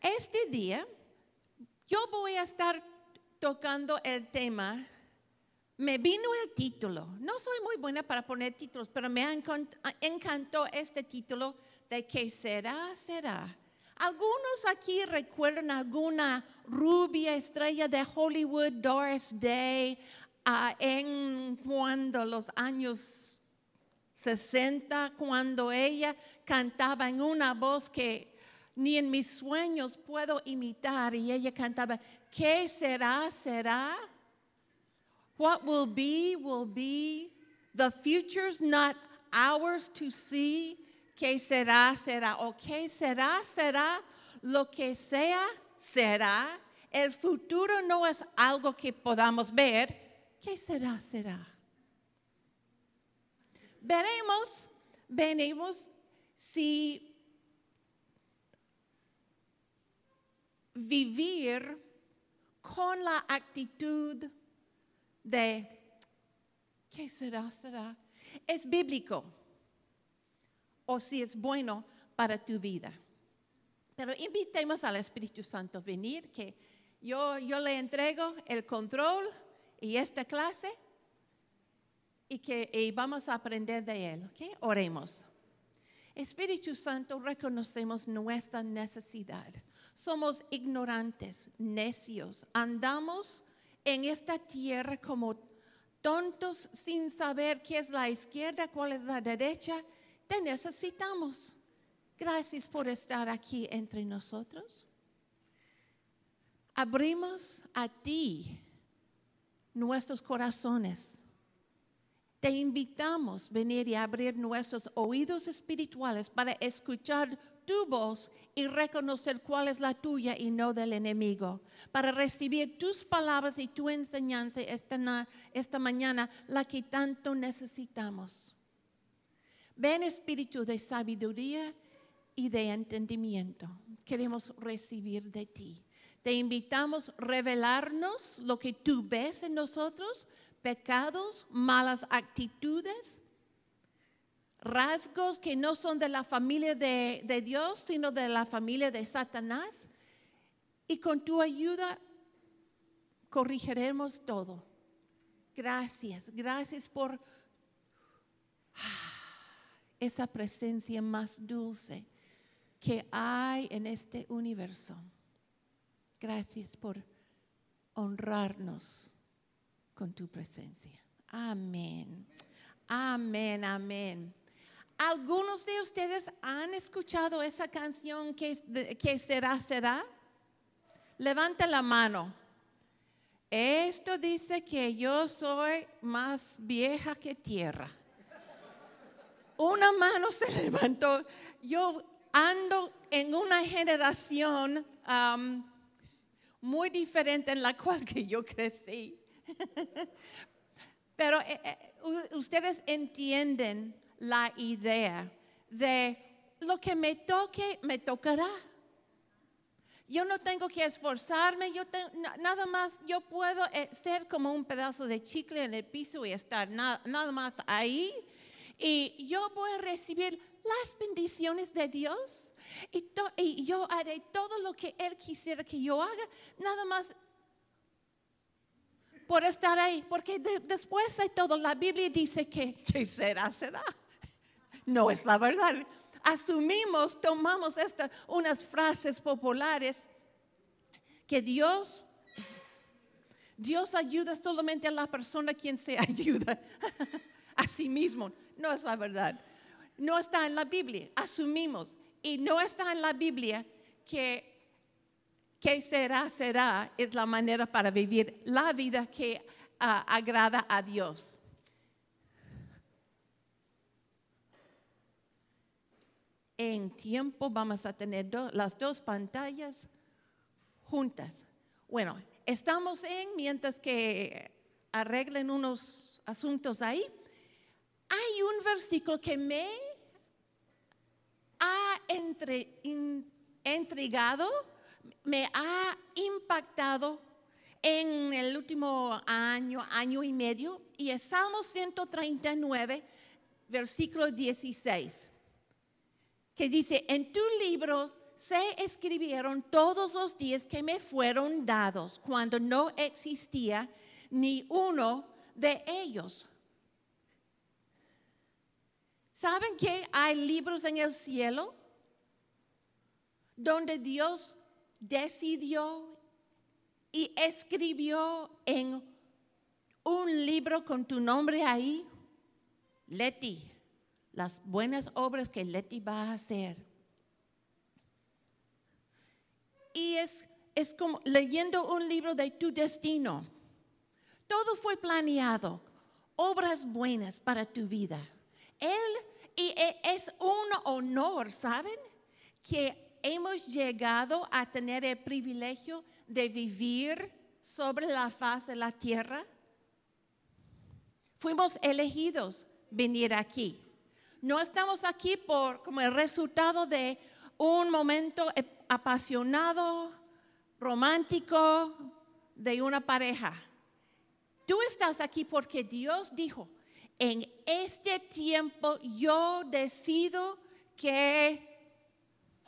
este día yo voy a estar tocando el tema. Me vino el título. No soy muy buena para poner títulos, pero me encantó este título de que será, será. Algunos aquí recuerdan alguna rubia estrella de Hollywood, Doris Day, ah, en cuando los años 60, cuando ella cantaba en una voz que ni en mis sueños puedo imitar y ella cantaba, ¿qué será? ¿Será? What will be, will be. The future's not ours to see. ¿Qué será? Será. ¿O qué será? Será. Lo que sea, será. El futuro no es algo que podamos ver. ¿Qué será? Será. Veremos, veremos si vivir con la actitud de, ¿qué será? ¿Será? Es bíblico o si es bueno para tu vida. Pero invitemos al Espíritu Santo a venir, que yo, yo le entrego el control y esta clase y que vamos a aprender de él. Oremos. Espíritu Santo, reconocemos nuestra necesidad somos ignorantes, necios, andamos en esta tierra como tontos sin saber qué es la izquierda, cuál es la derecha. Te necesitamos. Gracias por estar aquí entre nosotros. Abrimos a ti nuestros corazones. Te invitamos a venir y abrir nuestros oídos espirituales para escuchar tu voz y reconocer cuál es la tuya y no del enemigo, para recibir tus palabras y tu enseñanza esta, esta mañana, la que tanto necesitamos. Ven espíritu de sabiduría y de entendimiento. Queremos recibir de ti. Te invitamos a revelarnos lo que tú ves en nosotros, pecados, malas actitudes, rasgos que no son de la familia de, Dios, sino de la familia de Satanás. Y con tu ayuda corrigiremos todo. Gracias, gracias por esa presencia más dulce que hay en este universo. Gracias por honrarnos con tu presencia. Amén. Amén, amén. ¿Algunos de ustedes han escuchado esa canción que, que será, será? Levanta la mano. Esto dice que yo soy más vieja que tierra. Una mano se levantó. Yo ando en una generación muy diferente en la cual que yo crecí. Pero eh, eh, ustedes entienden la idea de lo que me toque, me tocará. Yo no tengo que esforzarme, yo nada más, yo puedo eh, ser como un pedazo de chicle en el piso y estar nada más ahí. Y yo voy a recibir las bendiciones de Dios y, y yo haré todo lo que Él quisiera que yo haga, nada más por estar ahí, porque después de todo la Biblia dice que, que será, será no es la verdad. Asumimos, tomamos estas unas frases populares que Dios Dios ayuda solamente a la persona quien se ayuda a sí mismo. No es la verdad. No está en la Biblia. Asumimos. Y no está en la Biblia que que será, será, es la manera para vivir la vida que ah, agrada a Dios. en tiempo vamos a tener las dos pantallas juntas. Bueno, estamos en, mientras que arreglen unos asuntos ahí, hay un versículo que me ha entregado, me ha impactado en el último año, año y medio, y es Salmo 139, versículo 16 que dice, en tu libro se escribieron todos los días que me fueron dados cuando no existía ni uno de ellos. ¿Saben que hay libros en el cielo donde Dios decidió y escribió en un libro con tu nombre ahí? Leti, las buenas obras que Leti va a hacer. Y es, es como leyendo un libro de tu destino. Todo fue planeado, obras buenas para tu vida. Él, y e, es un honor, ¿saben? Que hemos llegado a tener el privilegio de vivir sobre la faz de la tierra. Fuimos elegidos venir aquí. No estamos aquí por como el resultado de un momento apasionado, romántico de una pareja. Tú estás aquí porque Dios dijo, en este tiempo yo decido que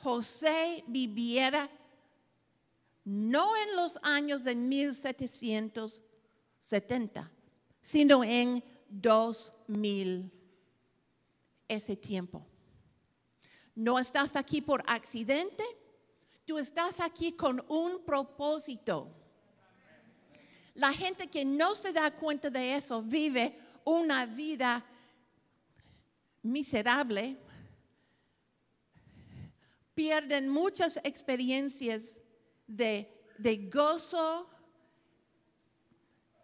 José viviera no en los años de 1770, sino en 2000, ese tiempo. No estás aquí por accidente, tú estás aquí con un propósito. La gente que no se da cuenta de eso vive una vida miserable, pierden muchas experiencias de, gozo,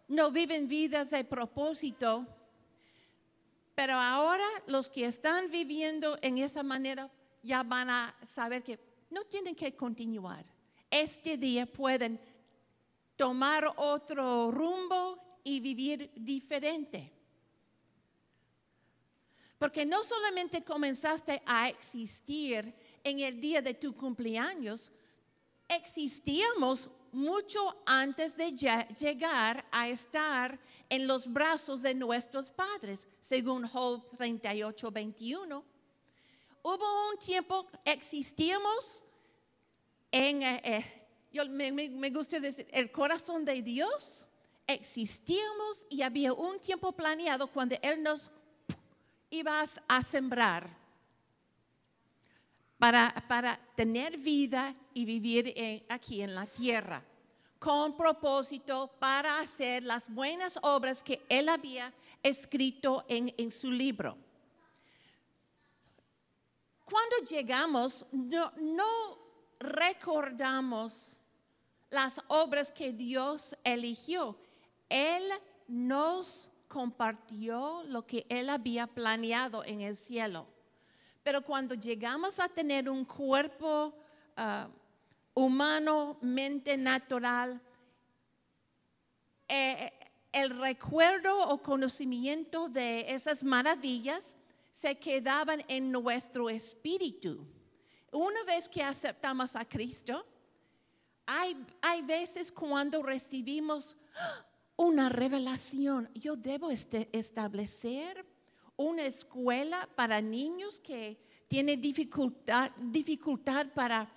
no viven vidas de propósito, pero ahora los que están viviendo en esa manera ya van a saber que no tienen que continuar. Este día pueden tomar otro rumbo y vivir diferente. Porque no solamente comenzaste a existir en el día de tu cumpleaños, existíamos mucho antes de llegar a estar en los brazos de nuestros padres, según Job 38, 21. Hubo un tiempo, existíamos en, eh, eh, me, gusta decir, el corazón de Dios, existíamos y había un tiempo planeado cuando Él nos iba a sembrar para, tener vida y vivir aquí en la tierra, con propósito para hacer las buenas obras que él había escrito en, en su libro. Cuando llegamos, no, no recordamos las obras que Dios eligió. Él nos compartió lo que Él había planeado en el cielo. Pero cuando llegamos a tener un cuerpo ah, humano, mente natural, eh, el recuerdo o conocimiento de esas maravillas se quedaban en nuestro espíritu. Una vez que aceptamos a Cristo, hay, hay veces cuando recibimos una revelación. Yo debo este, establecer una escuela para niños que tiene dificultad, dificultad para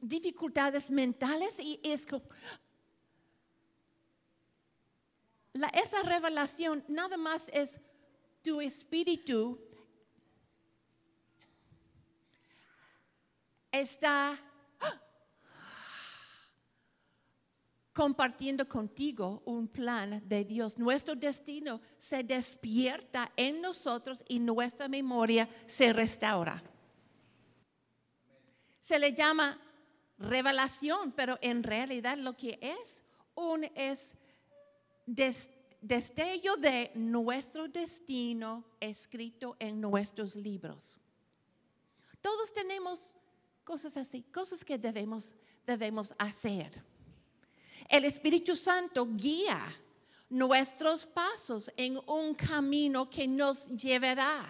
dificultades mentales y es la, esa revelación nada más es tu espíritu está compartiendo contigo un plan de Dios. Nuestro destino se despierta en nosotros y nuestra memoria se restaura. Se le llama revelación, pero en realidad lo que es un es destello de nuestro destino escrito en nuestros libros. Todos tenemos cosas así, cosas que debemos, debemos hacer. El Espíritu Santo guía nuestros pasos en un camino que nos llevará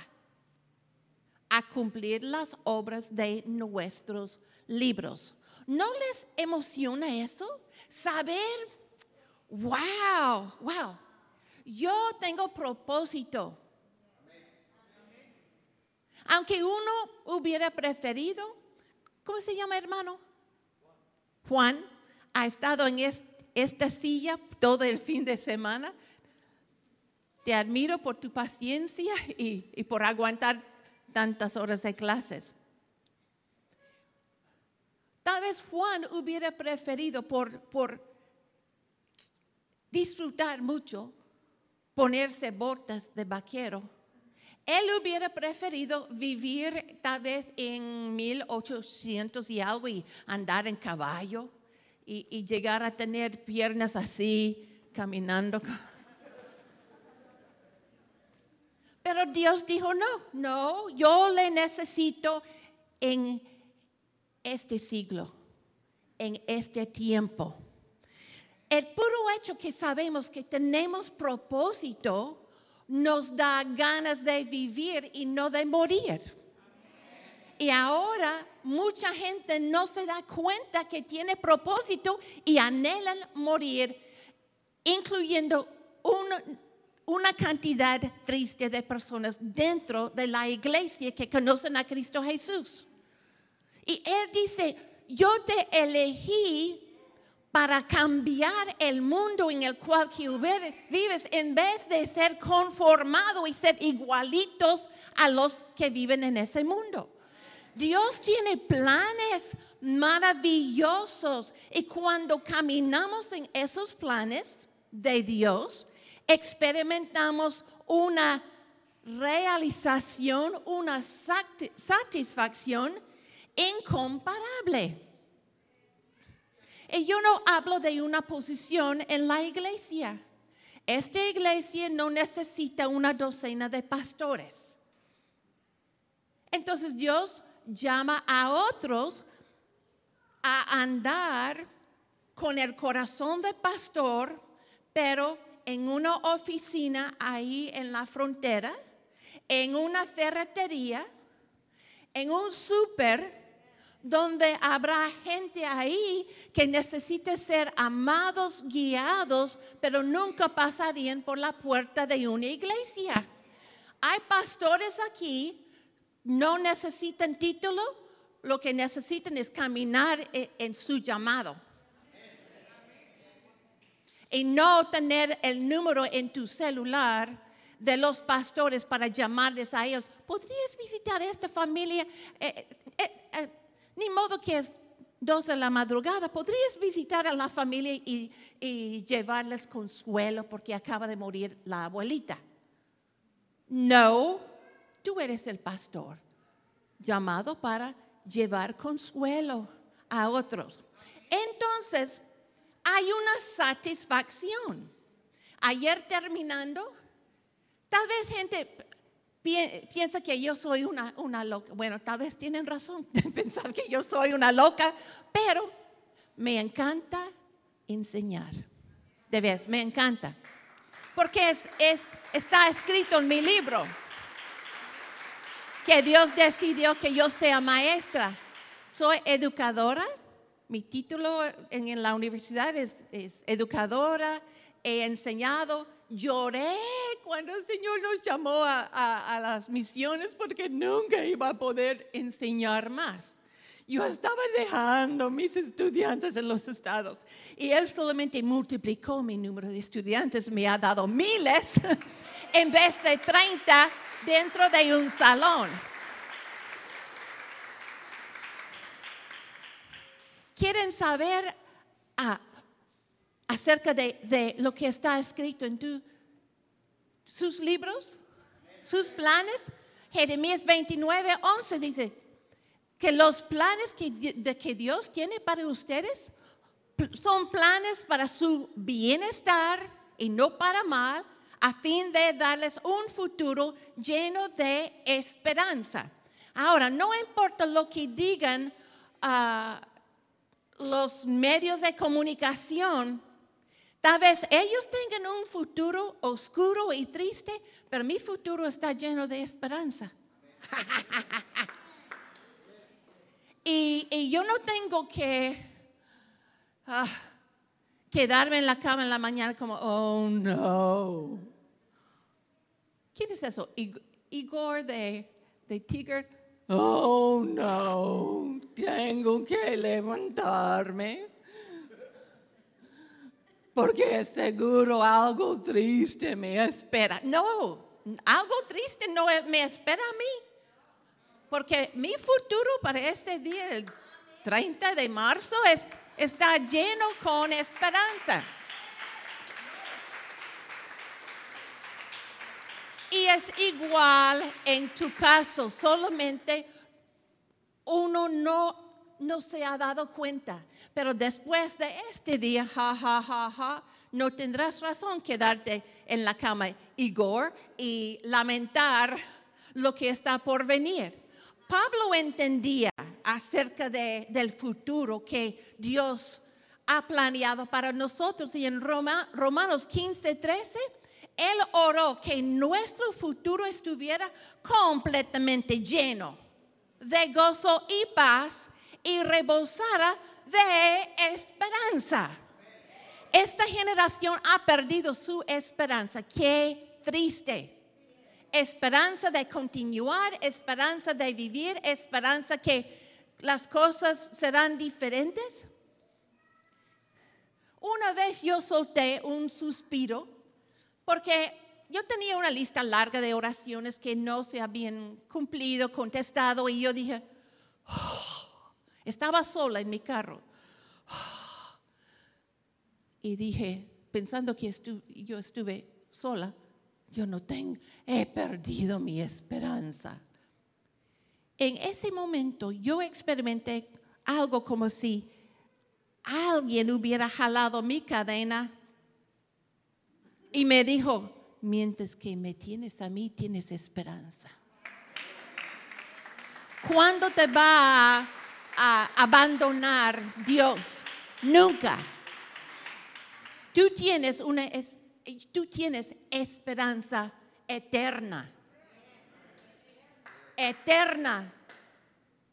a cumplir las obras de nuestros libros. ¿No les emociona eso? Saber, wow, wow, yo tengo propósito. Aunque uno hubiera preferido ¿cómo se llama hermano? Juan ha estado en esta silla todo el fin de semana. Te admiro por tu paciencia y, por aguantar tantas horas de clases. Tal vez Juan hubiera preferido por, por disfrutar mucho ponerse botas de vaquero. Él hubiera preferido vivir tal vez en 1800 y algo y andar en caballo y, llegar a tener piernas así, caminando. Pero Dios dijo, no, no, yo le necesito en este siglo, en este tiempo. El puro hecho que sabemos que tenemos propósito nos da ganas de vivir y no de morir. Y ahora mucha gente no se da cuenta que tiene propósito y anhelan morir, incluyendo una, cantidad triste de personas dentro de la iglesia que conocen a Cristo Jesús. Y Él dice, yo te elegí para cambiar el mundo en el cual vives en vez de ser conformado y ser igualitos a los que viven en ese mundo. Dios tiene planes maravillosos y cuando caminamos en esos planes de Dios, experimentamos una realización, una satisfacción incomparable. Y yo no hablo de una posición en la iglesia. Esta iglesia no necesita una docena de pastores. Entonces Dios llama a otros a andar con el corazón de pastor, pero en una oficina ahí en la frontera, en una ferretería, en un súper donde habrá gente ahí que necesite ser amados, guiados, pero nunca pasarían por la puerta de una iglesia. Hay pastores aquí, no necesitan título, lo que necesitan es caminar e, en su llamado. Y no tener el número en tu celular de los pastores para llamarles a ellos. ¿Podrías visitar esta familia? Eh, eh, eh, ni modo que es dos de la madrugada. ¿Podrías visitar a la familia y llevarles consuelo porque acaba de morir la abuelita? No, tú eres el pastor llamado para llevar consuelo a otros. Entonces, hay una satisfacción. Ayer terminando, Tal vez gente piensa que yo soy una, una loca. Bueno, tal vez tienen razón de pensar que yo soy una loca, pero me encanta enseñar. De ver, me encanta. Porque es, es, está escrito en mi libro que Dios decidió que yo sea maestra. Soy educadora. Mi título en, la universidad es, es educadora. He enseñado lloré cuando el Señor nos llamó a, las misiones porque nunca iba a poder enseñar más. Yo estaba dejando mis estudiantes en los estados y Él solamente multiplicó mi número de estudiantes, me ha dado miles en vez de 30 dentro de un salón. ¿Quieren saber a acerca de, lo que está escrito en tu, sus libros, sus planes. Jeremías 29, 11 dice que los planes que Dios tiene para ustedes son planes para su bienestar y no para mal, a fin de darles un futuro lleno de esperanza. Ahora, no importa lo que digan ah, los medios de comunicación, Tal vez ellos tengan un futuro oscuro y triste, pero mi futuro está lleno de esperanza. y, yo no tengo que ah, quedarme en la cama en la mañana como, oh no. ¿Quién es eso? Igor de, de Tigre. oh no, tengo que levantarme. Porque seguro algo triste me espera. No, algo triste no me espera a mí. Porque mi futuro para este día, el 30 de marzo, es, está lleno con esperanza. Y es igual en tu caso, solamente uno no, no se ha dado cuenta. Pero después de este día, ja, ja, ja, ja, no tendrás razón quedarte en la cama, Igor, y lamentar lo que está por venir. Pablo entendía acerca de, del futuro que Dios ha planeado para nosotros y en Roma, Romanos 15, 13, él oró que nuestro futuro estuviera completamente lleno de gozo y paz y rebosara de esperanza. Esta generación ha perdido su esperanza. Qué triste esperanza de continuar, esperanza de vivir, esperanza que las cosas serán diferentes. Una vez yo solté un suspiro porque yo tenía una lista larga de oraciones que no se habían cumplido, contestado y yo dije, estaba sola en mi carro. y dije, pensando que yo estuve sola, yo no tengo, he perdido mi esperanza. En ese momento yo experimenté algo como si alguien hubiera jalado mi cadena y me dijo, mientras que me tienes a mí, tienes esperanza. ¿Cuándo te va a, abandonar Dios? Nunca. Tú tienes una, tú tienes esperanza eterna. Eterna.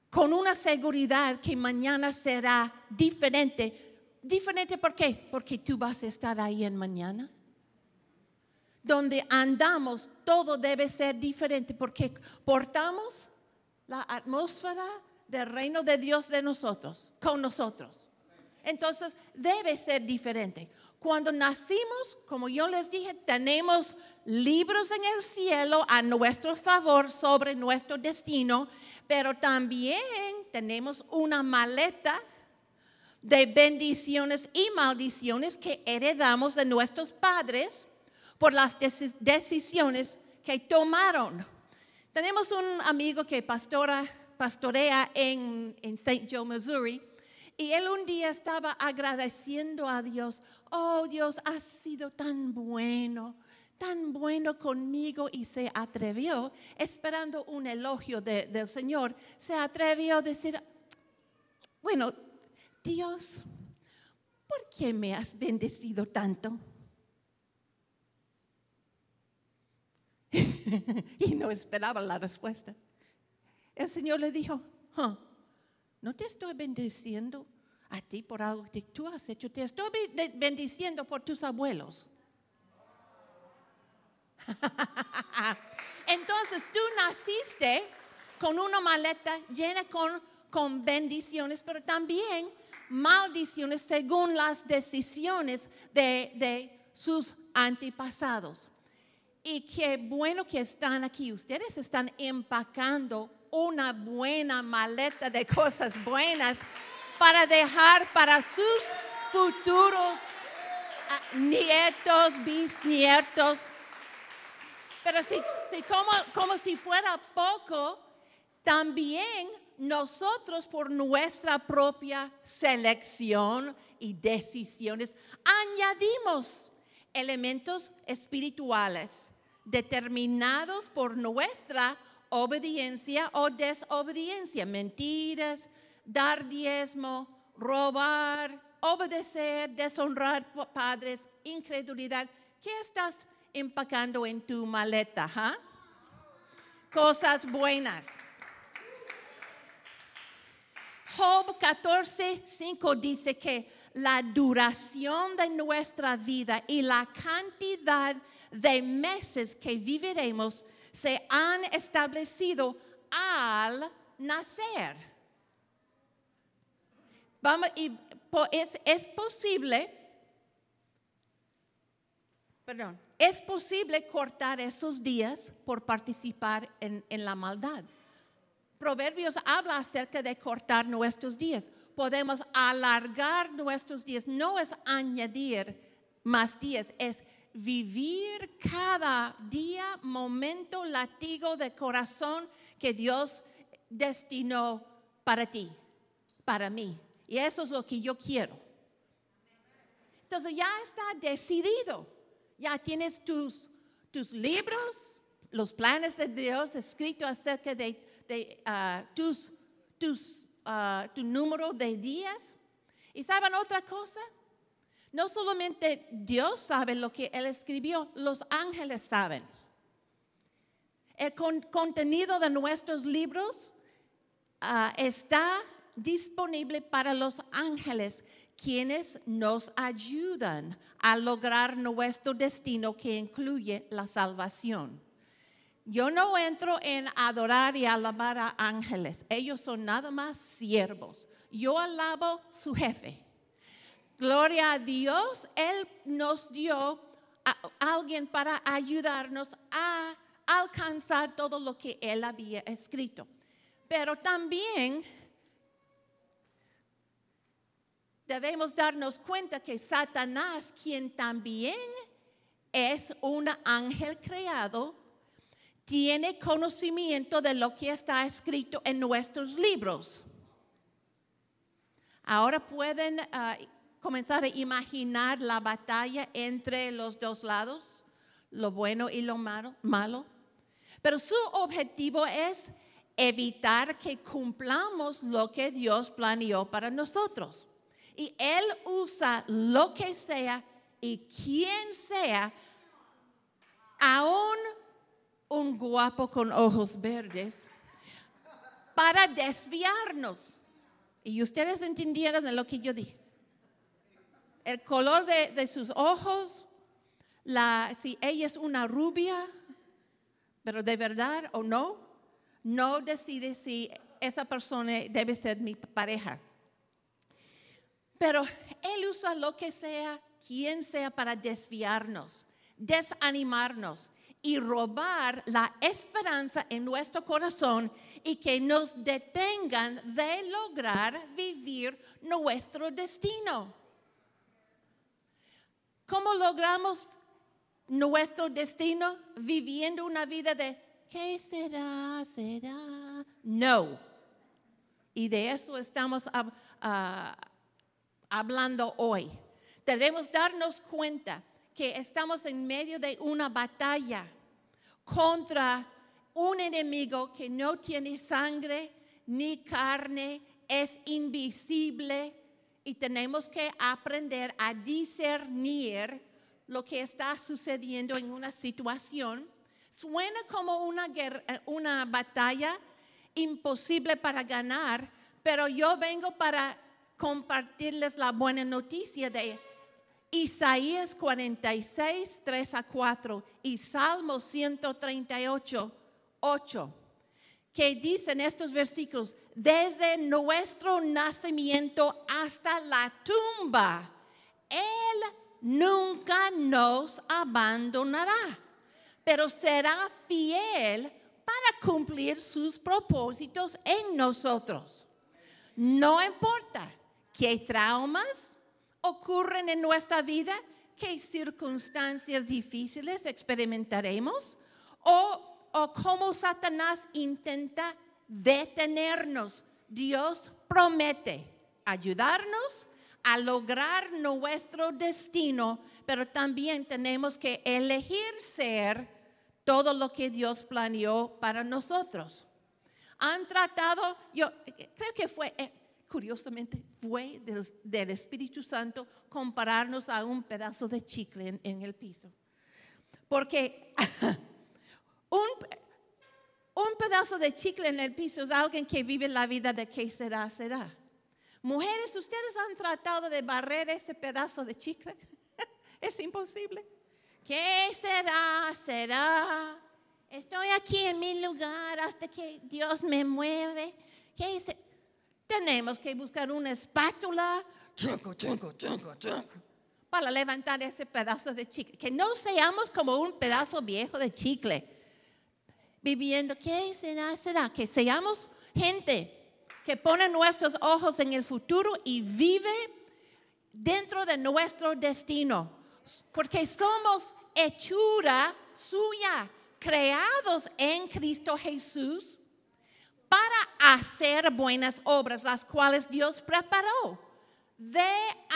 Con una seguridad que mañana será diferente. ¿Diferente por qué? Porque tú vas a estar ahí en mañana. Donde andamos, todo debe ser diferente porque portamos la atmósfera del reino de Dios de nosotros, con nosotros. Entonces, debe ser diferente. Cuando nacimos, como yo les dije, tenemos libros en el cielo a nuestro favor sobre nuestro destino, pero también tenemos una maleta de bendiciones y maldiciones que heredamos de nuestros padres por las decisiones que tomaron. Tenemos un amigo que pastora, pastorea en, en St. Joe, Missouri, y él un día estaba agradeciendo a Dios, oh Dios, has sido tan bueno, tan bueno conmigo y se atrevió, esperando un elogio del Señor, se atrevió a decir, bueno, Dios, ¿por qué me has bendecido tanto? y no esperaba la respuesta. El Señor le dijo, no te estoy bendiciendo a ti por algo que tú has hecho, te estoy bendiciendo por tus abuelos. Entonces tú naciste con una maleta llena con, bendiciones, pero también maldiciones según las decisiones de, de sus antepasados. Y qué bueno que están aquí. Ustedes están empacando una buena maleta de cosas buenas para dejar para sus futuros ah, nietos, bisnietos. Pero si, si como, como si fuera poco, también nosotros por nuestra propia selección y decisiones añadimos elementos espirituales determinados por nuestra obediencia o desobediencia, mentiras, dar diezmo, robar, obedecer, deshonrar padres, incredulidad. ¿Qué estás empacando en tu maleta? Cosas buenas. Job 14, 5 dice que la duración de nuestra vida y la cantidad de meses que viviremos se han establecido al nacer. Vamos, es, es posible, perdón, es posible cortar esos días por participar en, en la maldad. Proverbios habla acerca de cortar nuestros días. Podemos alargar nuestros días, no es añadir más días, es vivir cada día, momento, latigo de corazón que Dios destinó para ti, para mí. Y eso es lo que yo quiero. Entonces ya está decidido. Ya tienes tus, tus libros, los planes de Dios escritos acerca de, ah, tus, tus, ah, tu número de días. ¿Y saben otra cosa? No solamente Dios sabe lo que Él escribió, los ángeles saben. El con- contenido de nuestros libros ah, está disponible para los ángeles, quienes nos ayudan a lograr nuestro destino que incluye la salvación. Yo no entro en adorar y alabar a ángeles, ellos son nada más siervos. Yo alabo su jefe. Gloria a Dios, Él nos dio a alguien para ayudarnos a alcanzar todo lo que Él había escrito. Pero también debemos darnos cuenta que Satanás, quien también es un ángel creado, tiene conocimiento de lo que está escrito en nuestros libros. Ahora pueden ah, comenzar a imaginar la batalla entre los dos lados, lo bueno y lo malo, malo. Pero su objetivo es evitar que cumplamos lo que Dios planeó para nosotros. Y Él usa lo que sea y quien sea, aún un guapo con ojos verdes, para desviarnos. Y ustedes entendieron de lo que yo dije. El color de, sus ojos, si ella es una rubia, pero de verdad o no, no decide si esa persona debe ser mi pareja. Pero Él usa lo que sea, quien sea, para desviarnos, desanimarnos y robar la esperanza en nuestro corazón y que nos detengan de lograr vivir nuestro destino. ¿Cómo logramos nuestro destino viviendo una vida de ¿qué será? ¿Será? No. Y de eso estamos ah, hablando hoy. Debemos darnos cuenta que estamos en medio de una batalla contra un enemigo que no tiene sangre ni carne, es invisible y tenemos que aprender a discernir lo que está sucediendo en una situación. Suena como una, guerra- eh, una batalla imposible para ganar, pero yo vengo para compartirles la buena noticia de Isaías 46, 3 a 4 y Salmo 138, 8, que dicen estos versículos, desde nuestro nacimiento hasta la tumba, Él nunca nos abandonará, pero será fiel para cumplir sus propósitos en nosotros. No importa qué traumas ocurren en nuestra vida, qué circunstancias difíciles experimentaremos o, o cómo Satanás intenta detenernos. Dios promete ayudarnos a lograr nuestro destino, pero también tenemos que elegir ser todo lo que Dios planeó para nosotros. Han tratado, yo creo que fue, eh, curiosamente, fue del, Espíritu Santo compararnos a un pedazo de chicle en, el piso. Porque un, un pedazo de chicle en el piso es alguien que vive la vida de qué será, será. Mujeres, ¿ustedes han tratado de barrer ese pedazo de chicle? es imposible. ¿Qué será? ¿Será? Estoy aquí en mi lugar hasta que Dios me mueve. ¿qué dice? Tenemos que buscar una espátula chunco, chunco, chunco, chunco, para levantar ese pedazo de chicle. Que no seamos como un pedazo viejo de chicle viviendo. ¿Qué será? será? Que seamos gente que pone nuestros ojos en el futuro y vive dentro de nuestro destino. Porque somos hechura suya, creados en Cristo Jesús para hacer buenas obras, las cuales Dios preparó de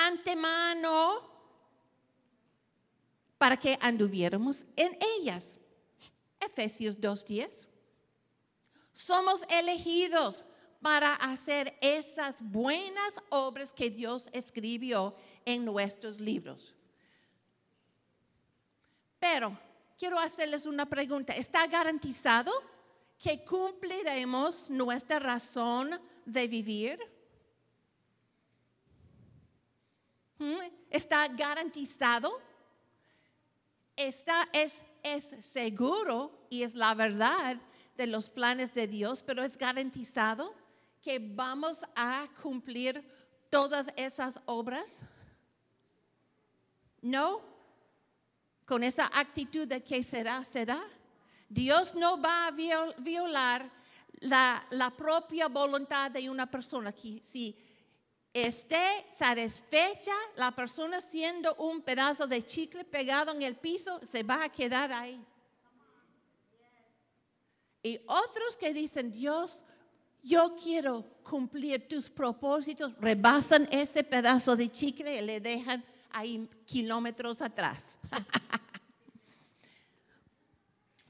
antemano para que anduviéramos en ellas. Efesios 2.10. Somos elegidos para hacer esas buenas obras que Dios escribió en nuestros libros. Pero quiero hacerles una pregunta. ¿Está garantizado que cumpliremos nuestra razón de vivir? ¿Mm? ¿Está garantizado? Está, es, es seguro y es la verdad de los planes de Dios, pero es garantizado que vamos a cumplir todas esas obras? No, con esa actitud de que será, será. Dios no va a violar la, propia voluntad de una persona. Si esté satisfecha, la persona siendo un pedazo de chicle pegado en el piso, se va a quedar ahí. Y otros que dicen, Dios, yo quiero cumplir tus propósitos, rebasan ese pedazo de chicle y le dejan ahí kilómetros atrás.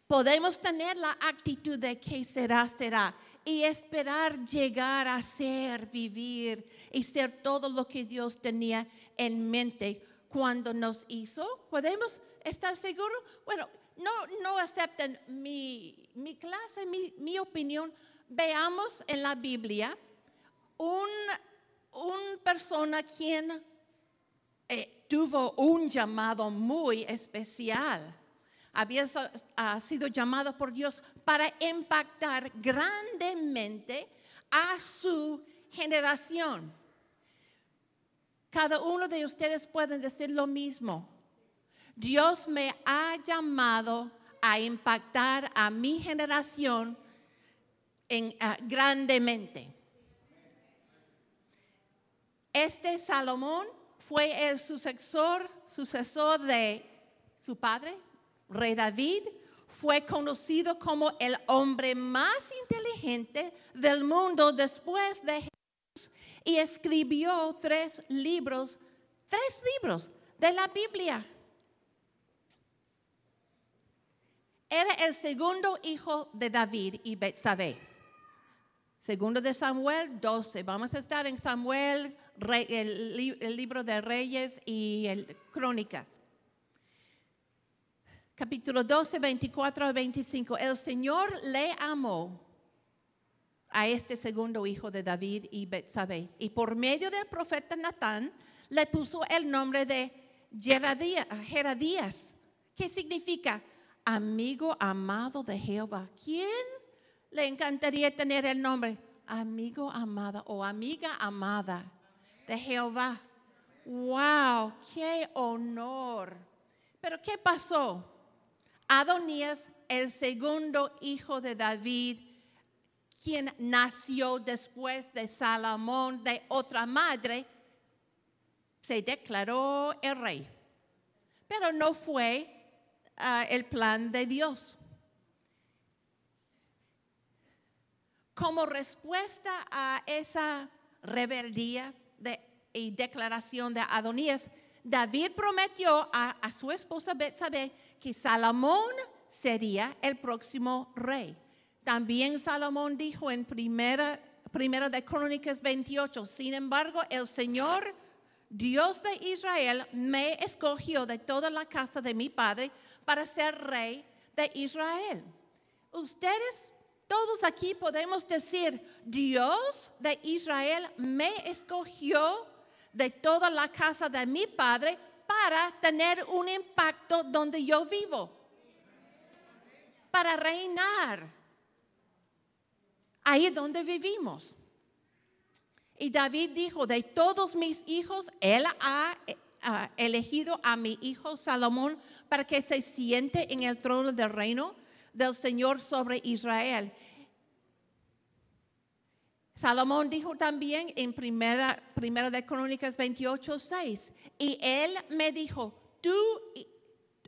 Podemos tener la actitud de que será, será y esperar llegar a ser, vivir y ser todo lo que Dios tenía en mente cuando nos hizo. ¿Podemos estar seguros? Bueno, no, no acepten mi, mi clase, mi, mi opinión, veamos en la Biblia una un persona quien eh, tuvo un llamado muy especial. Había sido llamado por Dios para impactar grandemente a su generación. Cada uno de ustedes pueden decir lo mismo. Dios me ha llamado a impactar a mi generación Ah, grandemente. Este Salomón fue el sucesor, sucesor de su padre, rey David. Fue conocido como el hombre más inteligente del mundo después de Jesús y escribió tres libros, tres libros de la Biblia. Era el segundo hijo de David y Betsabé. Segundo de Samuel 12. Vamos a estar en Samuel, el, libro de Reyes y el, Crónicas. Capítulo 12, 24 a 25. El Señor le amó a este segundo hijo de David y Betsabé. Y por medio del profeta Natán le puso el nombre de Jeradías, que significa amigo amado de Jehová. ¿Quién le encantaría tener el nombre amigo amada o amiga amada de Jehová. ¡Wow! ¡Qué honor! Pero ¿qué pasó? Adonías, el segundo hijo de David, quien nació después de Salomón, de otra madre, se declaró el rey. Pero no fue ah, el plan de Dios. Como respuesta a esa rebeldía y declaración de Adonías, David prometió a, su esposa Betsabé que Salomón sería el próximo rey. También Salomón dijo en primera, primera de Crónicas 28, sin embargo, el Señor, Dios de Israel, me escogió de toda la casa de mi padre para ser rey de Israel. Ustedes todos aquí podemos decir, Dios de Israel me escogió de toda la casa de mi padre para tener un impacto donde yo vivo, para reinar. ahí donde vivimos. Y David dijo, de todos mis hijos, él ha elegido a mi hijo Salomón para que se siente en el trono del reino del Señor sobre Israel. Salomón dijo también en primera, primera de Crónicas 28, 6, y él me dijo, tú,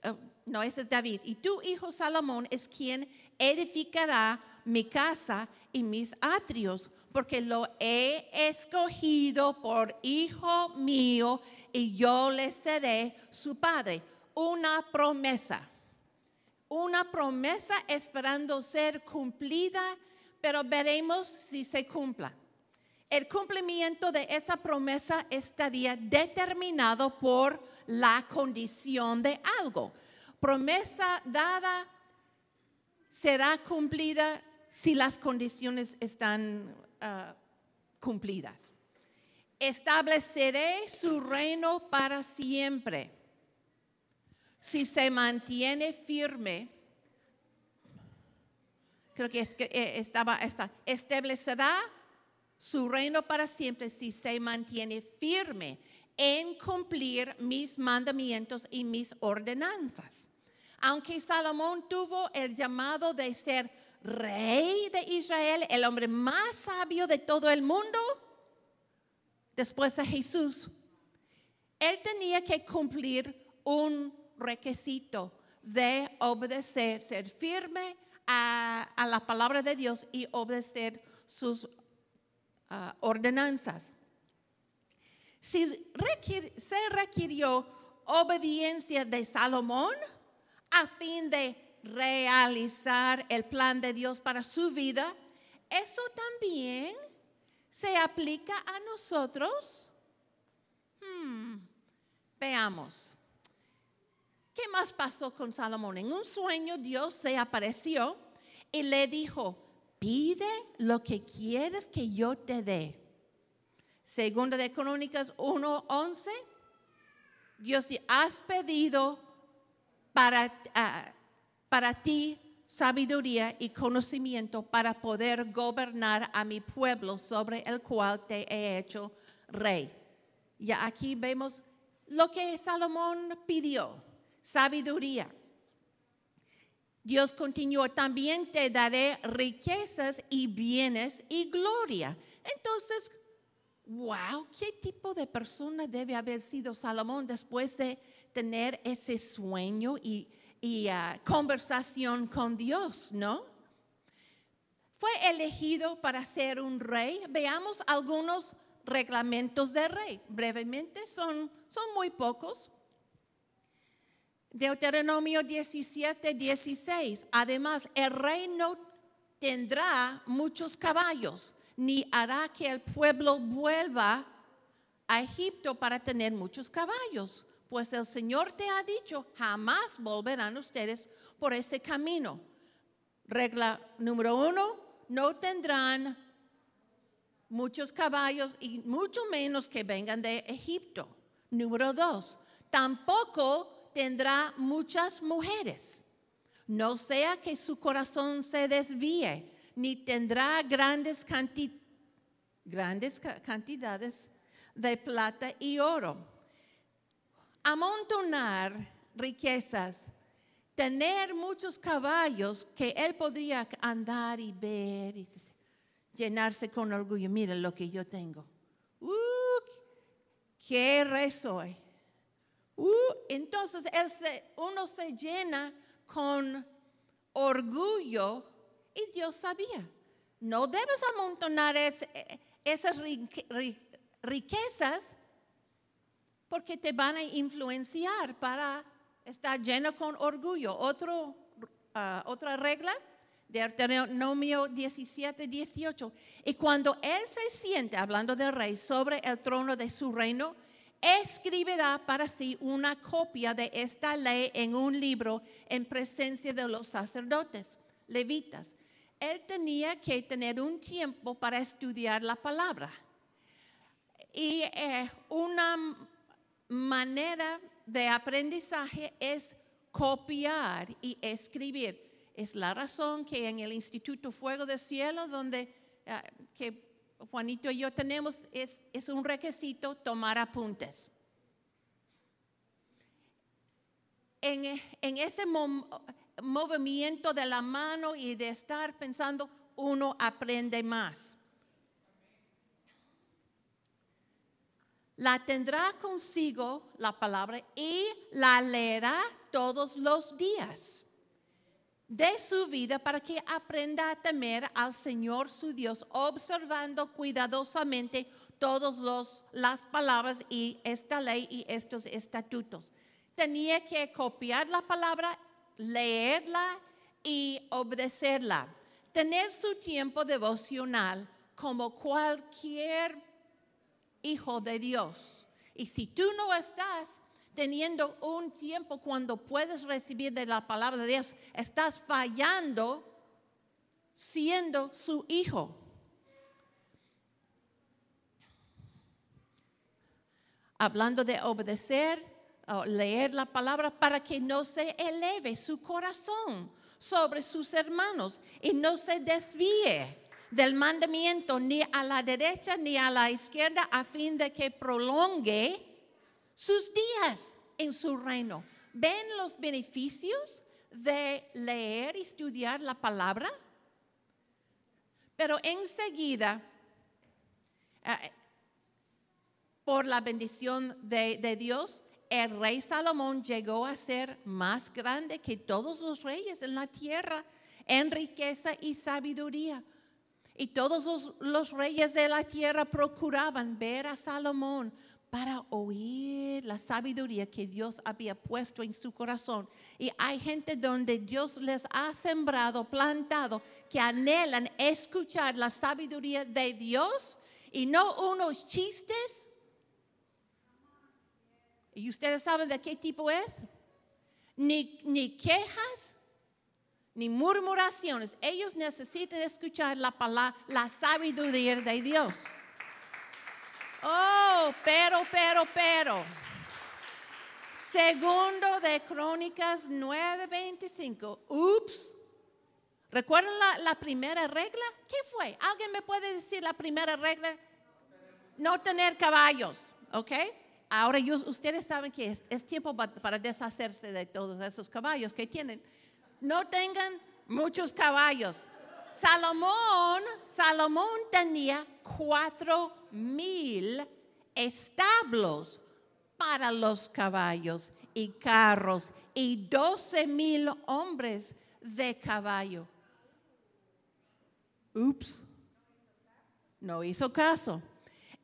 oh, no, ese es David, y tu hijo Salomón es quien edificará mi casa y mis atrios, porque lo he escogido por hijo mío y yo le seré su padre. Una promesa, una promesa esperando ser cumplida, pero veremos si se cumpla. El cumplimiento de esa promesa estaría determinado por la condición de algo. Promesa dada será cumplida si las condiciones están ah, cumplidas. Estableceré su reino para siempre. Si se mantiene firme, creo que, eh, estaba, esta, establecerá su reino para siempre si se mantiene firme en cumplir mis mandamientos y mis ordenanzas. Aunque Salomón tuvo el llamado de ser rey de Israel, el hombre más sabio de todo el mundo, después de Jesús, él tenía que cumplir un requisito de obedecer, ser firme a, la palabra de Dios y obedecer sus ah, ordenanzas. Si se requirió obediencia de Salomón a fin de realizar el plan de Dios para su vida, eso también se aplica a nosotros. Hmm, veamos. ¿Qué más pasó con Salomón? En un sueño Dios se apareció y le dijo, pide lo que quieres que yo te dé. Segunda de Crónicas 1.11, Dios, has pedido para, ah, para ti sabiduría y conocimiento para poder gobernar a mi pueblo sobre el cual te he hecho rey. Ya aquí vemos lo que Salomón pidió, sabiduría. Dios continuó, también te daré riquezas y bienes y gloria. Entonces, wow, ¿qué tipo de persona debe haber sido Salomón después de tener ese sueño y ah, conversación con Dios, ¿no? Fue elegido para ser un rey. Veamos algunos reglamentos de rey. Brevemente, son, son muy pocos. Deuteronomio 17, 16. Además, el rey no tendrá muchos caballos, ni hará que el pueblo vuelva a Egipto para tener muchos caballos pues el Señor te ha dicho, jamás volverán ustedes por ese camino. Regla número uno, no tendrán muchos caballos y mucho menos que vengan de Egipto. Número dos, tampoco tendrá muchas mujeres. No sea que su corazón se desvíe, ni tendrá grandes, cantidades de plata y oro amontonar riquezas, tener muchos caballos que él podía andar y ver y llenarse con orgullo. Mira lo que yo tengo. Uh, ¡Qué rey soy! Uh, entonces uno se llena con orgullo y Dios sabía. No debes amontonar esas riquezas porque te van a influenciar para estar lleno con orgullo. Uh, otra regla, Deuteronomio 17, 18. Y cuando él se siente, hablando del rey, sobre el trono de su reino, escribirá para sí una copia de esta ley en un libro en presencia de los sacerdotes, levitas. Él tenía que tener un tiempo para estudiar la palabra. Y eh, una manera de aprendizaje es copiar y escribir. Es la razón que en el Instituto Fuego del Cielo, donde ah, que Juanito y yo tenemos es, es un requisito tomar apuntes. En, en ese movimiento de la mano y de estar pensando, uno aprende más. La tendrá consigo la palabra y la leerá todos los días de su vida para que aprenda a temer al Señor su Dios, observando cuidadosamente todas las palabras y esta ley y estos estatutos. Tenía que copiar la palabra, leerla y obedecerla. Tener su tiempo devocional como cualquier hijo de Dios. Y si tú no estás teniendo un tiempo cuando puedes recibir de la palabra de Dios, estás fallando siendo su hijo. Hablando de obedecer, o leer la palabra para que no se eleve su corazón sobre sus hermanos y no se desvíe del mandamiento ni a la derecha ni a la izquierda a fin de que prolongue sus días en su reino. ¿Ven los beneficios de leer y estudiar la palabra? Pero enseguida, eh, por la bendición de, Dios, el rey Salomón llegó a ser más grande que todos los reyes en la tierra en riqueza y sabiduría. Y todos los reyes de la tierra procuraban ver a Salomón para oír la sabiduría que Dios había puesto en su corazón. Y hay gente donde Dios les ha sembrado, plantado, que anhelan escuchar la sabiduría de Dios y no unos chistes. ¿Y ustedes saben de qué tipo es? Ni, ni quejas, ni murmuraciones. Ellos necesitan escuchar la palabra, la sabiduría de Dios. Oh, pero, pero, pero. Segundo de Crónicas 9:25. Ups. ¿Recuerdan la, primera regla? ¿Qué fue? ¿Alguien me puede decir la primera regla? No tener caballos, ¿ok? Ahora ustedes saben que es, tiempo para deshacerse de todos esos caballos que tienen. No tengan muchos caballos. Salomón, Salomón tenía cuatro mil establos para los caballos y carros y doce mil hombres de caballo. Ups, no hizo caso.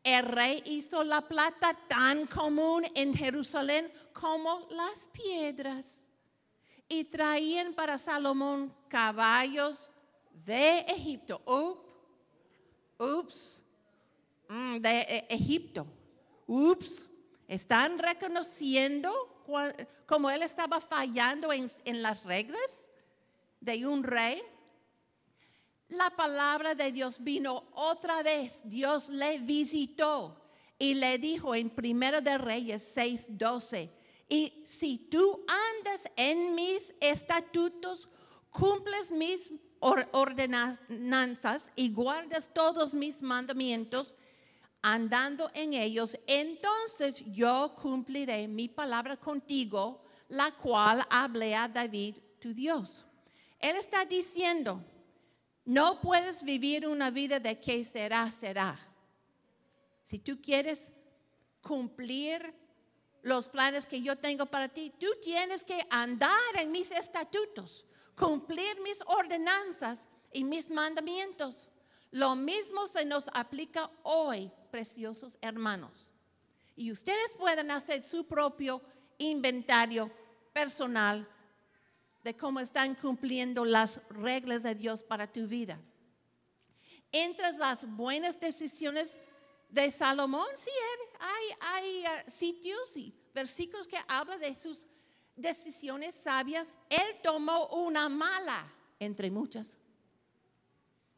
El rey hizo la plata tan común en Jerusalén como las piedras y traían para Salomón caballos de Egipto. Ups, mm, de e Egipto. Ups, están reconociendo como él estaba fallando en, en las reglas de un rey. La palabra de Dios vino otra vez. Dios le visitó y le dijo en Primero de Reyes 6:12. Y si tú andas en mis estatutos, cumples mis ordenanzas y guardas todos mis mandamientos, andando en ellos, entonces yo cumpliré mi palabra contigo, la cual hablé a David, tu Dios. Él está diciendo, no puedes vivir una vida de que será, será. Si tú quieres cumplir los planes que yo tengo para ti, tú tienes que andar en mis estatutos, cumplir mis ordenanzas y mis mandamientos. Lo mismo se nos aplica hoy, preciosos hermanos. Y ustedes pueden hacer su propio inventario personal de cómo están cumpliendo las reglas de Dios para tu vida. Entre las buenas decisiones de Salomón, sí, hay, hay uh, sitios y versículos que hablan de sus decisiones sabias. Él tomó una mala, entre muchas.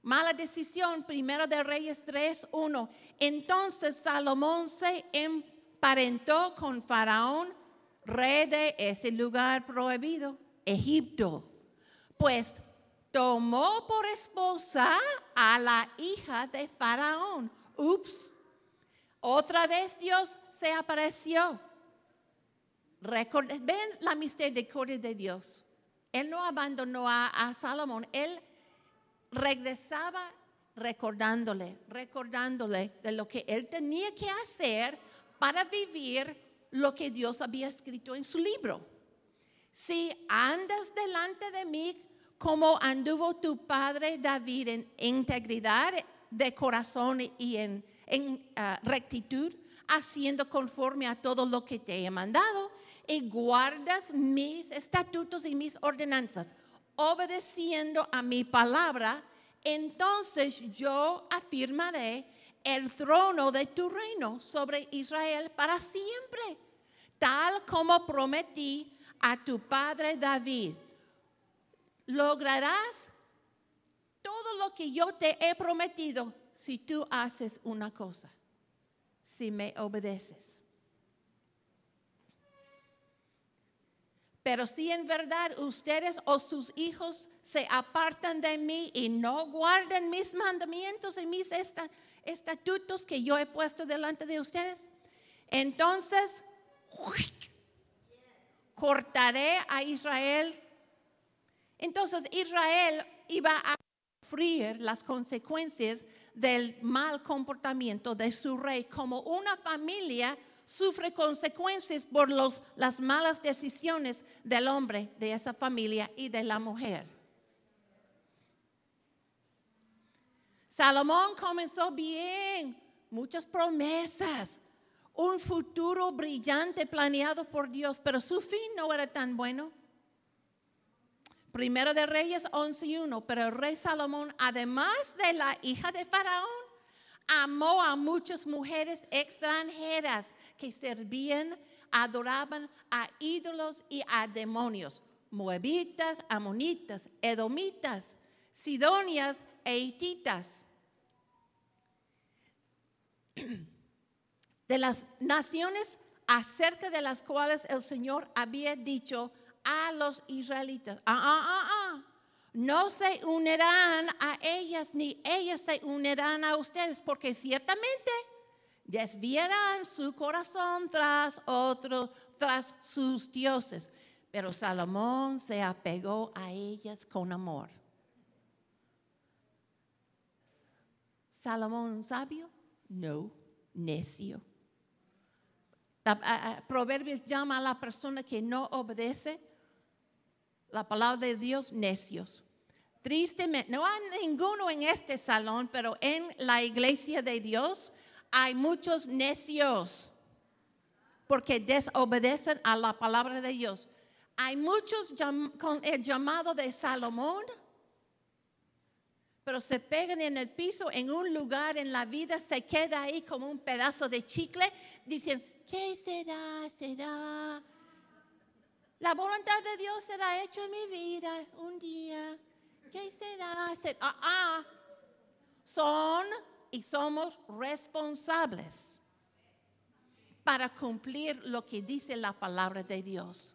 Mala decisión, primero de Reyes 3, 1. Entonces Salomón se emparentó con Faraón, rey de ese lugar prohibido, Egipto. Pues tomó por esposa a la hija de Faraón. Ups. Otra vez Dios se apareció. Ven la misericordia de Dios. Él no abandonó a, a Salomón. Él regresaba recordándole, recordándole de lo que él tenía que hacer para vivir lo que Dios había escrito en su libro. Si andas delante de mí como anduvo tu padre David en integridad de corazón y en, ah, rectitud, haciendo conforme a todo lo que te he mandado, y guardas mis estatutos y mis ordenanzas, obedeciendo a mi palabra, entonces yo afirmaré el trono de tu reino sobre Israel para siempre, tal como prometí a tu padre David. Lograrás todo lo que yo te he prometido si tú haces una cosa, si me obedeces. Pero si en verdad ustedes o sus hijos se apartan de mí y no guardan mis mandamientos y mis estatutos que yo he puesto delante de ustedes, entonces cortaré a Israel. Entonces Israel iba a sufrir las consecuencias del mal comportamiento de su rey como una familia sufre consecuencias por los, las malas decisiones del hombre, de esa familia y de la mujer. Salomón comenzó bien, muchas promesas, un futuro brillante planeado por Dios, pero su fin no era tan bueno. Primero de Reyes 11 y 1, pero el rey Salomón, además de la hija de Faraón, amó a muchas mujeres extranjeras que servían, adoraban a ídolos y a demonios, moabitas, amonitas, edomitas, sidonias e hititas. De las naciones acerca de las cuales el Señor había dicho a los israelitas, ah, ah, ah, ah no se unirán a ellas ni ellas se unirán a ustedes, porque ciertamente desviarán su corazón tras otro, tras sus dioses. Pero Salomón se apegó a ellas con amor. Salomón sabio? No, necio. Proverbios llama a la persona que no obedece la palabra de Dios necios. Tristemente, no hay ninguno en este salón, pero en la iglesia de Dios hay muchos necios porque desobedecen a la palabra de Dios. Hay muchos con el llamado de Salomón, pero se pegan en el piso en un lugar en la vida, se queda ahí como un pedazo de chicle, dicen, ¿qué será? ¿Será? La voluntad de Dios será hecho en mi vida un día. ¿Qué será? Ah, ah, son y somos responsables para cumplir lo que dice la palabra de Dios.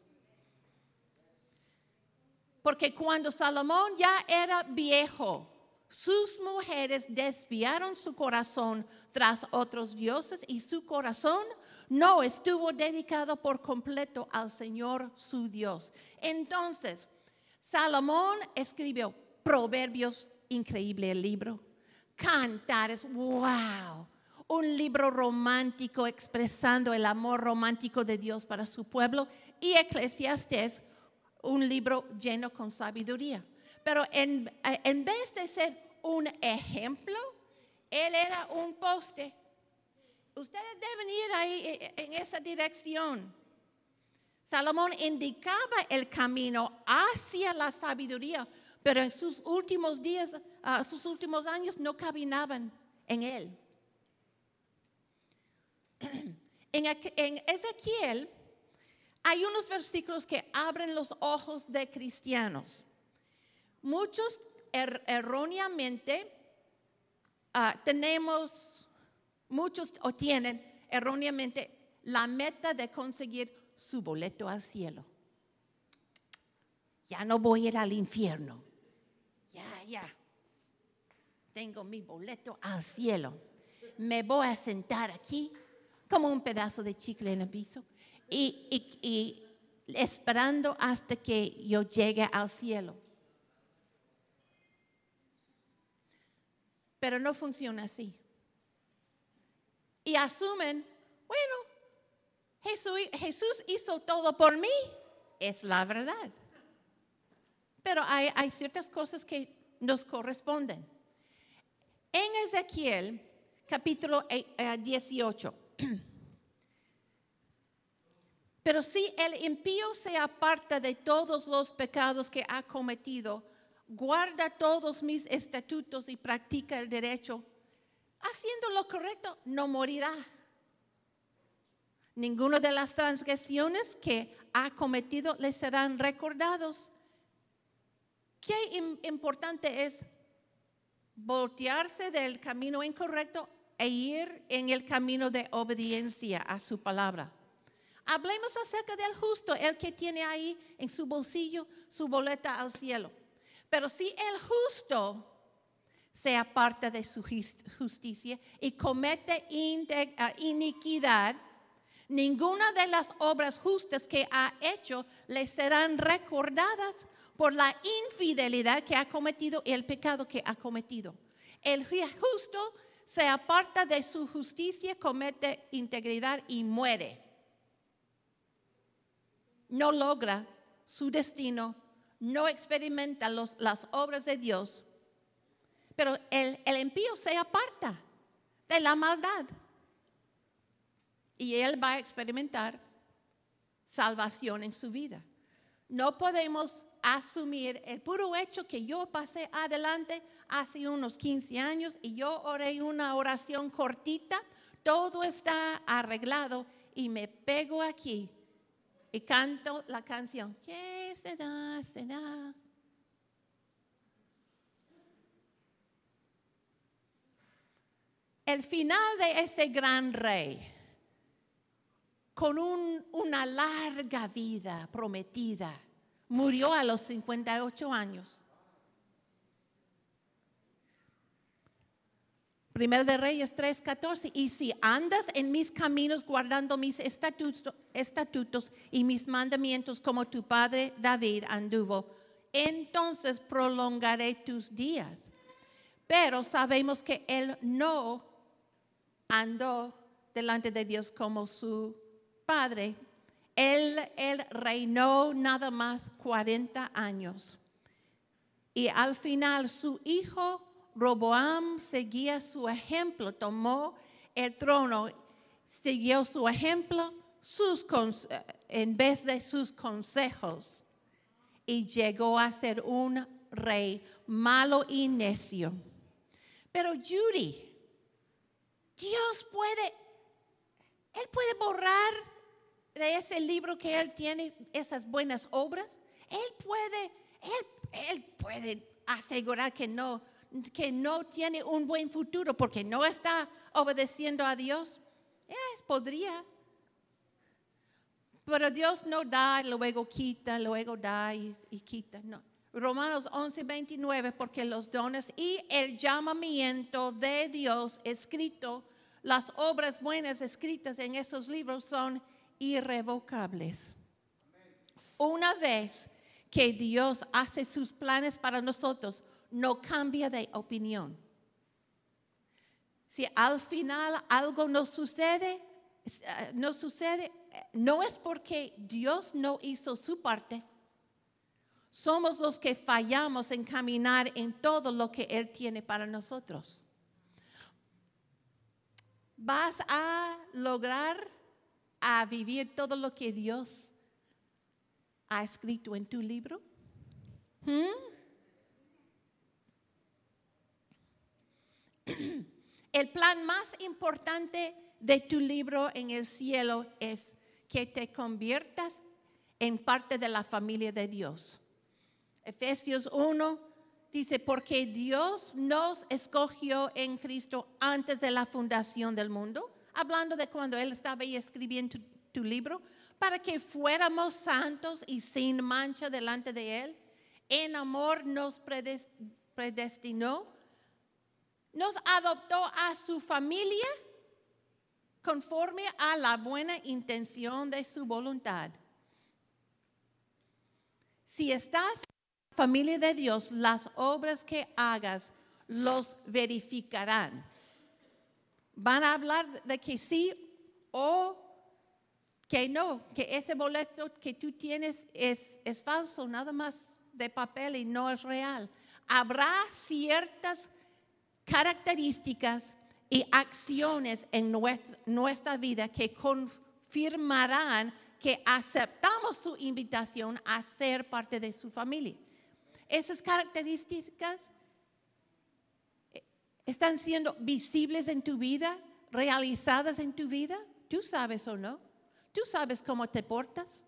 Porque cuando Salomón ya era viejo, sus mujeres desviaron su corazón tras otros dioses y su corazón no estuvo dedicado por completo al Señor su Dios. Entonces, Salomón escribió Proverbios, increíble el libro. Cantares, wow. Un libro romántico expresando el amor romántico de Dios para su pueblo. Y Eclesiastes, un libro lleno con sabiduría. Pero en, en vez de ser un ejemplo, él era un poste. Ustedes deben ir ahí e, e, en esa dirección. Salomón indicaba el camino hacia la sabiduría, pero en sus últimos días, uh, sus últimos años no caminaban en él. En, Ezequiel hay unos versículos que abren los ojos de cristianos. Muchos er, erróneamente uh, tenemos, muchos o tienen erróneamente la meta de conseguir su boleto al cielo. Ya no voy a ir al infierno ya, ya. tengo mi boleto al cielo. Me voy a sentar aquí como un pedazo de chicle en el piso y, y- y esperando hasta que yo llegue al cielo. Pero no funciona así. Y asumen, bueno, Jesús, hizo todo por mí. Es la verdad. Pero hay, hay ciertas cosas que nos corresponden. En Ezequiel, capítulo eh, eh, 18. Pero si el impío se aparta de todos los pecados que ha cometido, guarda todos mis estatutos y practica el derecho, haciendo lo correcto, no morirá. Ninguna de las transgresiones que ha cometido le serán recordados. Qué im- importante es voltearse del camino incorrecto e ir en el camino de obediencia a su palabra. Hablemos acerca del justo, el que tiene ahí en su bolsillo su boleta al cielo. Pero si el justo se aparta de su jus- justicia y comete ah, iniquidad, ninguna de las obras justas que ha hecho le serán recordadas por la infidelidad que ha cometido y el pecado que ha cometido. El ju- justo se aparta de su justicia, comete integridad y muere. No logra su destino, no experimenta las obras de Dios, pero el, el impío se aparta de la maldad y él va a experimentar salvación en su vida. No podemos asumir el puro hecho que yo pasé adelante hace unos 15 años y yo oré una oración cortita, todo está arreglado y me pego aquí y canto la canción. ¿Qué será? Será. El final de este gran rey, con un- una larga vida prometida, murió a los 58 años. Primero de Reyes 3:14, y si andas en mis caminos guardando mis estatutos, estatutos y mis mandamientos como tu padre David anduvo, entonces prolongaré tus días. Pero sabemos que él no andó delante de Dios como su padre. Él, reinó nada más 40 años. Y al final su hijo Roboam seguía su ejemplo, tomó el trono, siguió su ejemplo eh, en vez de sus consejos y llegó a ser un rey malo y necio. Pero Judy, Dios puede, Él puede borrar de ese libro que Él tiene esas buenas obras. Él puede, Él, Él puede asegurar que no, que no tiene un buen futuro porque no está obedeciendo a Dios. Eh, podría. Pero Dios no da, luego quita, luego da y, quita. No. Romanos 11, 29, porque los dones y el llamamiento de Dios escrito, las obras buenas escritas en esos libros son irrevocables. Una vez que Dios hace sus planes para nosotros, no cambia de opinión. Si al final algo no sucede, eh, no sucede, eh, no es porque Dios no hizo su parte. Somos los que fallamos en caminar en todo lo que Él tiene para nosotros. ¿Vas a lograr a vivir todo lo que Dios ha escrito en tu libro? ¿Mm? El plan más importante de tu libro en el cielo es que te conviertas en parte de la familia de Dios. Efesios 1 dice, porque Dios nos escogió en Cristo antes de la fundación del mundo, hablando de cuando Él estaba ahí escribiendo tu, tu libro, para que fuéramos santos y sin mancha delante de Él. En amor nos predes- predestinó nos adoptó a su familia conforme a la buena intención de su voluntad. Si estás familia de Dios, las obras que hagas los verificarán. Van a hablar de que sí o que no, que ese boleto que tú tienes es, falso, nada más de papel y no es real. Habrá ciertas características y acciones en nuestra, nuestra vida que confirmarán que aceptamos su invitación a ser parte de su familia. Esas características están siendo visibles en tu vida, realizadas en tu vida. ¿Tú sabes o no? ¿Tú sabes cómo te portas?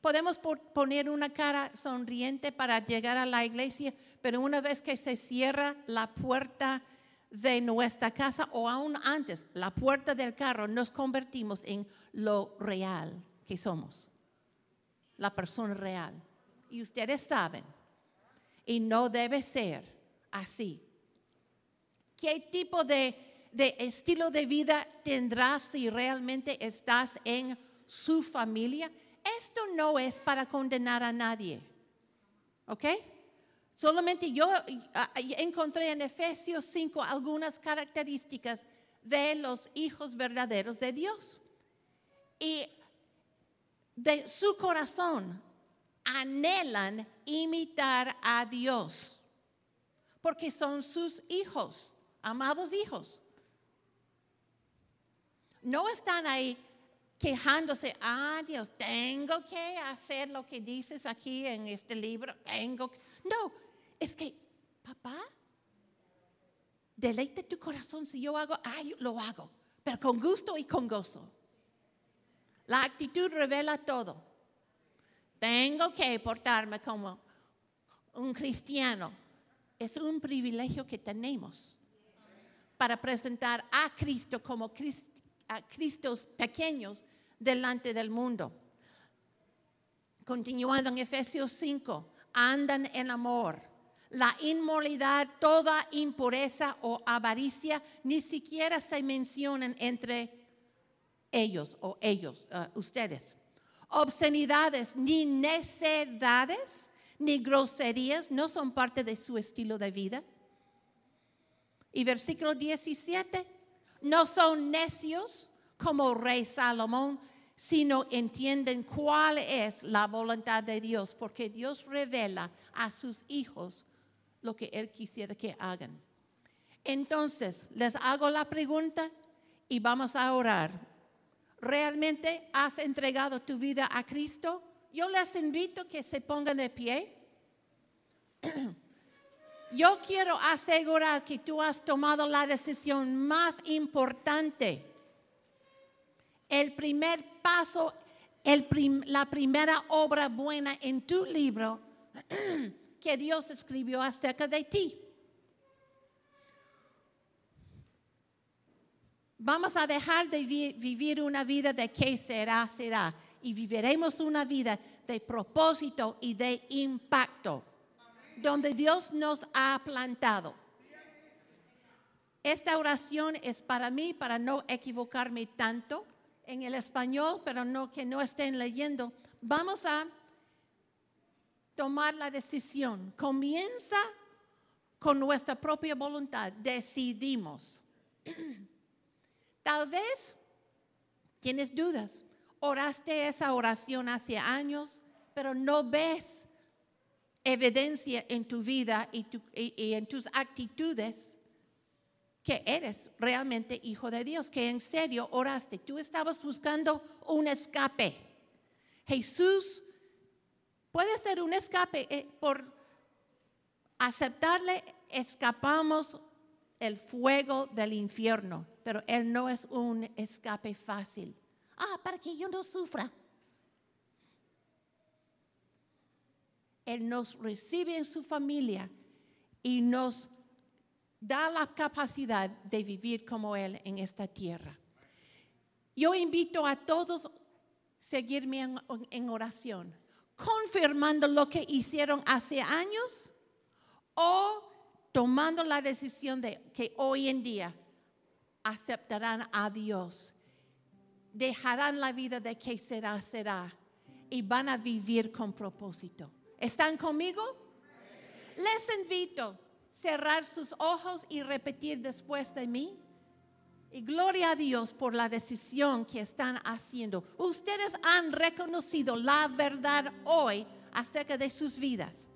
Podemos poner una cara sonriente para llegar a la iglesia, pero una vez que se cierra la puerta de nuestra casa o aún antes, la puerta del carro, nos convertimos en lo real que somos, la persona real. Y ustedes saben, y no debe ser así. ¿Qué tipo de, estilo de vida tendrás si realmente estás en su familia? Esto no es para condenar a nadie. ¿Ok? Solamente yo ah, encontré en Efesios 5 algunas características de los hijos verdaderos de Dios. Y de su corazón anhelan imitar a Dios, porque son sus hijos, amados hijos. No están ahí quejándose, ah Dios, tengo que hacer lo que dices aquí en este libro, tengo que... No, es que, papá, deleite tu corazón si yo hago, ay, lo hago, pero con gusto y con gozo. La actitud revela todo. Tengo que portarme como un cristiano. Es un privilegio que tenemos para presentar a Cristo como a Cristos pequeños delante del mundo. Continuando en Efesios 5, andan en amor la inmoralidad, toda impureza o avaricia ni siquiera se mencionan entre ellos o ellos, uh, ustedes. Obscenidades ni necedades ni groserías no son parte de su estilo de vida. Y versículo 17, no son necios como rey Salomón, sino entienden cuál es la voluntad de Dios, porque Dios revela a sus hijos lo que Él quisiera que hagan. Entonces, les hago la pregunta y vamos a orar. ¿Realmente has entregado tu vida a Cristo? Yo les invito a que se pongan de pie. Yo quiero asegurar que tú has tomado la decisión más importante. El primer paso, la primera obra buena en tu libro que Dios escribió acerca de ti. Vamos a dejar de vivir una vida de qué será, será, y viviremos una vida de propósito y de impacto, donde Dios nos ha plantado. Esta oración es para mí, para no equivocarme tanto en el español, pero no que no estén leyendo, vamos a tomar la decisión. Comienza con nuestra propia voluntad, decidimos. Tal vez tienes dudas, oraste esa oración hace años, pero no ves evidencia en tu vida y, en tus actitudes que eres realmente hijo de Dios, que en serio oraste. Tú estabas buscando un escape. Jesús puede ser un escape. Eh, por aceptarle, escapamos el fuego del infierno, pero Él no es un escape fácil. Ah, para que yo no sufra. Él nos recibe en su familia y nos da la capacidad de vivir como Él en esta tierra. Yo invito a todos a seguirme en, oración, confirmando lo que hicieron hace años o tomando la decisión de que hoy en día aceptarán a Dios, dejarán la vida de que será, será, y van a vivir con propósito. ¿Están conmigo? Les invito a cerrar sus ojos y repetir después de mí. Y gloria a Dios por la decisión que están haciendo. Ustedes han reconocido la verdad hoy acerca de sus vidas.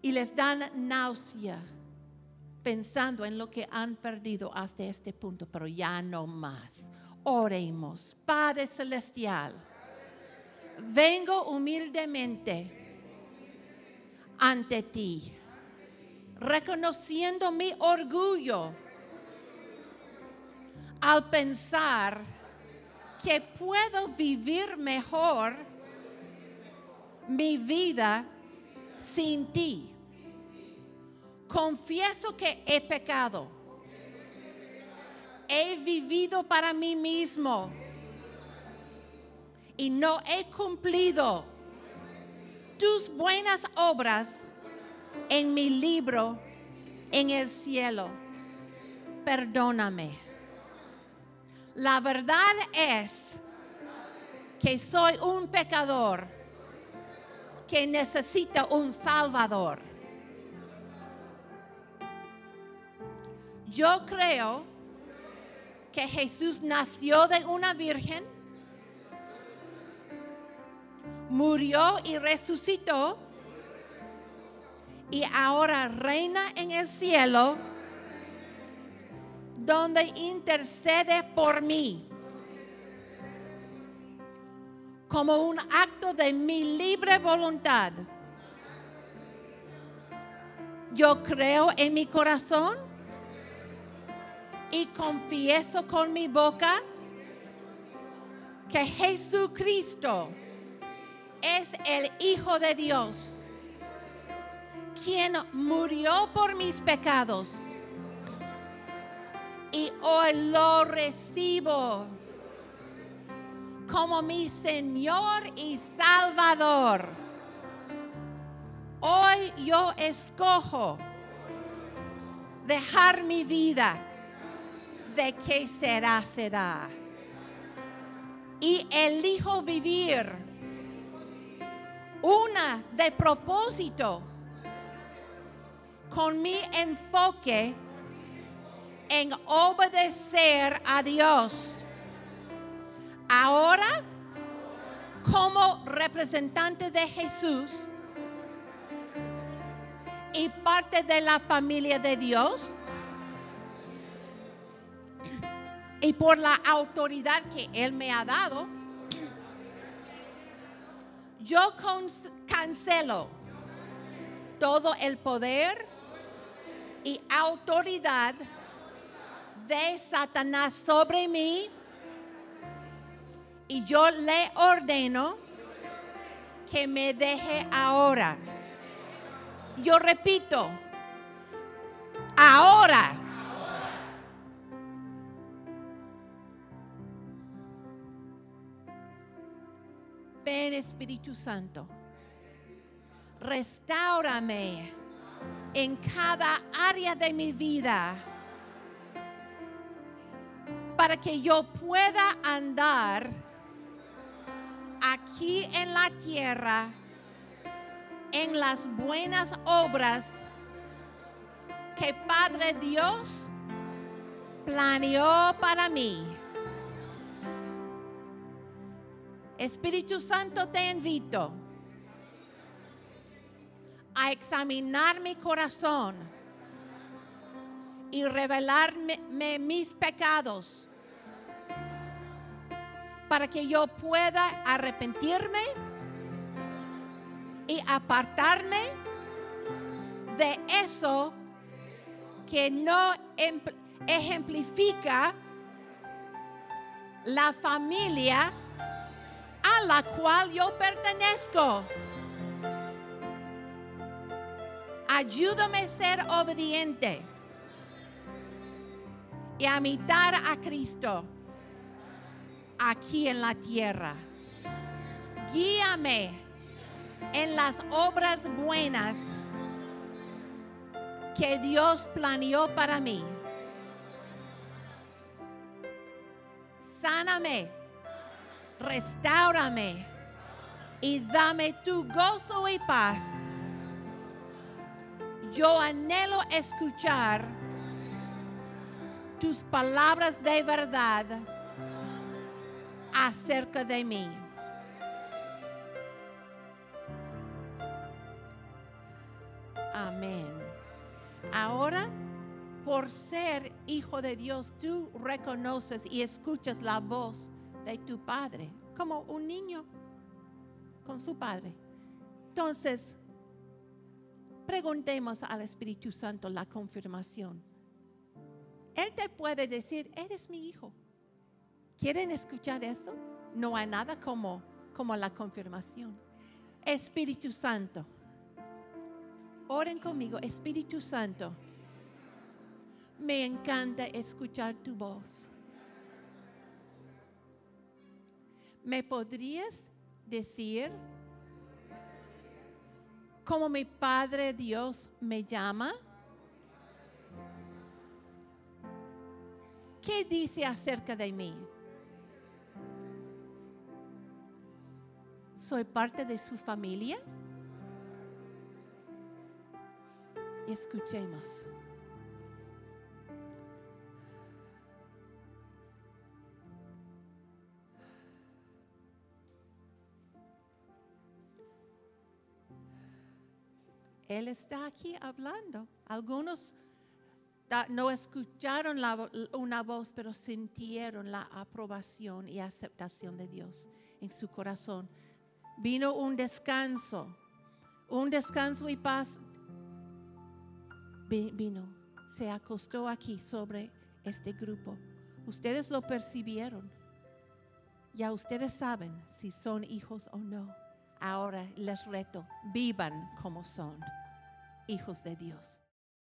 Y les dan náusea pensando en lo que han perdido hasta este punto, pero ya no más. Oremos, Padre Celestial, vengo humildemente ante ti, reconociendo mi orgullo al pensar que puedo vivir mejor mi vida sin ti. Confieso que he pecado. He vivido para mí mismo y no he cumplido tus buenas obras en mi libro en el cielo. Perdóname. La verdad es que soy un pecador que necesita un salvador. Yo creo que Jesús nació de una virgen, murió y resucitó y ahora reina en el cielo donde intercede por mí como un acto de mi libre voluntad. Yo creo en mi corazón y confieso con mi boca que Jesucristo es el Hijo de Dios, quien murió por mis pecados y hoy lo recibo como mi Señor y Salvador. Hoy yo escojo dejar mi vida de que será, será. Y elijo vivir una de propósito con mi enfoque en obedecer a Dios. Ahora, como representante de Jesús y parte de la familia de Dios, y por la autoridad que Él me ha dado, yo cancelo todo el poder y autoridad de Satanás sobre mí y yo le ordeno que me deje ahora. Yo repito, ahora. Espíritu Santo, restaurame en cada área de mi vida para que yo pueda andar aquí en la tierra en las buenas obras que Padre Dios planeó para mí. Espíritu Santo, te invito a examinar mi corazón y revelarme mis pecados para que yo pueda arrepentirme y apartarme de eso que no ejemplifica la familia a la cual yo pertenezco. Ayúdame a ser obediente y a imitar a Cristo aquí en la tierra. Guíame en las obras buenas que Dios planeó para mí. Sáname, restaurame y dame tu gozo y paz. Yo anhelo escuchar tus palabras de verdad acerca de mí. Amén. Ahora, por ser hijo de Dios, tú reconoces y escuchas la voz de tu padre, como un niño con su padre. Entonces, preguntemos al Espíritu Santo la confirmación. Él te puede decir, eres mi hijo. ¿Quieren escuchar eso? No hay nada como, como la confirmación. Espíritu Santo. Oren conmigo, Espíritu Santo. Me encanta escuchar tu voz. ¿Me podrías decir cómo mi Padre Dios me llama? ¿Qué dice acerca de mí? ¿Soy parte de su familia? Escuchemos. Él está aquí hablando. Algunos no escucharon una voz, pero sintieron la aprobación y aceptación de Dios en su corazón. Vino un descanso, un descanso y paz. Vi- Vino, se acostó aquí sobre este grupo. Ustedes lo percibieron. Ya ustedes saben si son hijos o no. Ahora les reto, vivan como son hijos de Dios.